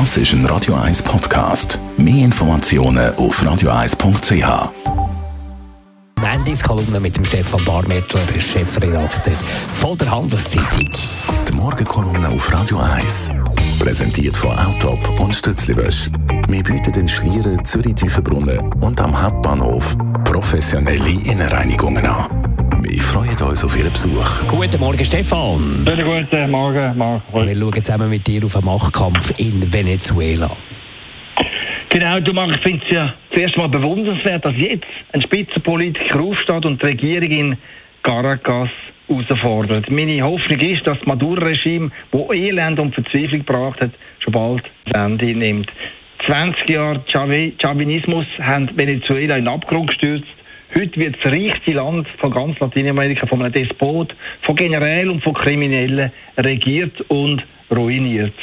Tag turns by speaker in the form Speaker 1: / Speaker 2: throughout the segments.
Speaker 1: Das ist ein Radio 1 Podcast. Mehr Informationen auf radio1.ch.
Speaker 2: Mandys Kolumne mit dem Stefan Barmettler, Chefredakteur von der Handelszeitung.
Speaker 1: Die Morgenkolumne auf Radio 1. Präsentiert von Autop und Stützliwösch. Wir bieten den Schlieren Zürich-Tüfenbrunnen und am Hauptbahnhof professionelle Innenreinigungen an. Auf Ihren Besuch.
Speaker 2: Guten Morgen, Stefan.
Speaker 3: Guten, guten Morgen, Marc.
Speaker 2: Wir schauen zusammen mit dir auf einen Machtkampf in Venezuela.
Speaker 3: Genau, du Marc, ich finde es ja zuerst mal bewundernswert, dass jetzt ein Spitzenpolitiker aufsteht und die Regierung in Caracas herausfordert. Meine Hoffnung ist, dass das Maduro-Regime, das Elend und Verzweiflung gebracht hat, schon bald das Ende nimmt. 20 Jahre Chavinismus haben Venezuela in den Abgrund gestürzt. Heute wird das reichste Land von ganz Lateinamerika von einem Despot, von Generälen und von Kriminellen regiert und ruiniert.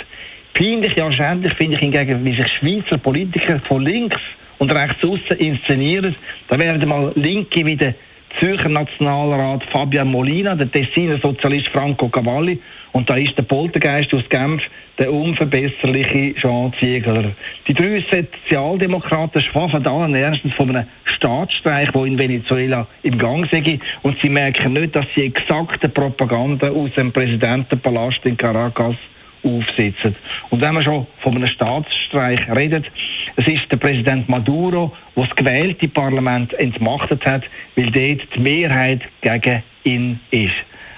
Speaker 3: Peinlich, ja schändlich finde ich hingegen, wie sich Schweizer Politiker von links und rechts außen inszenieren. Da werden mal Linke wie der Zürcher Nationalrat Fabian Molina, der Tessiner Sozialist Franco Cavalli und da ist der Poltergeist aus Genf, der unverbesserliche Jean Ziegler. Die drei Sozialdemokraten schwafen allen erstens von einem Staatsstreich, der in Venezuela im Gang sei. Und sie merken nicht, dass sie exakte Propaganda aus dem Präsidentenpalast in Caracas aufsitzen. Und wenn man schon von einem Staatsstreich redet, es ist der Präsident Maduro, der das gewählte Parlament entmachtet hat, weil dort die Mehrheit gegen ihn ist.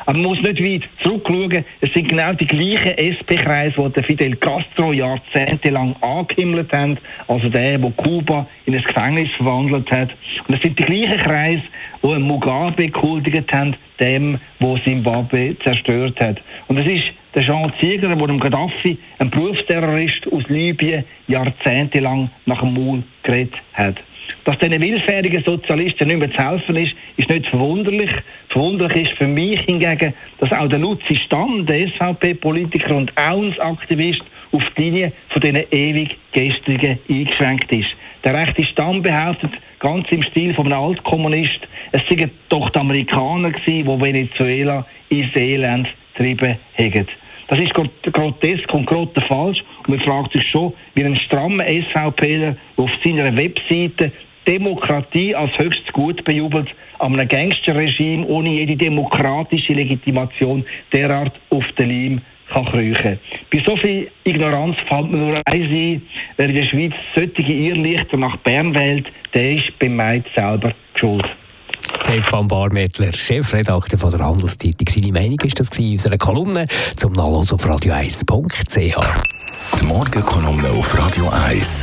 Speaker 3: Aber man muss nicht weit zurückschauen. Es sind genau die gleichen SP-Kreise, die Fidel Castro jahrzehntelang angehimmelt haben, also der, der Kuba in ein Gefängnis verwandelt hat. Und es sind die gleichen Kreise, die Mugabe gehuldigt haben, dem, der Zimbabwe zerstört hat. Und es ist der Jean Ziegler, der dem Gaddafi, ein Berufsterrorist aus Libyen, jahrzehntelang nach dem Maul geredet hat. Dass diesen willfährigen Sozialisten nicht mehr zu helfen ist, ist nicht verwunderlich. Verwunderlich ist für mich hingegen, dass auch der Luzi Stamm, der SVP-Politiker und Auensaktivist, auf die Linie von diesen ewig gestrigen eingeschränkt ist. Der rechte Stamm behauptet, ganz im Stil von einem Altkommunist, es seien doch die Amerikaner gewesen, die Venezuela ins Elend getrieben haben. Das ist grotesk und grotte falsch. Und man fragt sich schon, wie ein strammer SVPler auf seiner Webseite Demokratie als höchstes Gut bejubelt, an einem Gangsterregime ohne jede demokratische Legitimation derart auf den Leim kann kriechen. Bei so viel Ignoranz fällt mir nur eins ein, wer in der Schweiz solche Irrlichter nach Bern wählt, der ist beim Maid selber schuld.
Speaker 2: Stefan Barmettler, Chefredakteur von der Handelszeitung. Seine Meinung ist das in unserer Kolumne zum Nachlesen auf radio1.ch.
Speaker 1: Die Morgenkolumne auf Radio 1.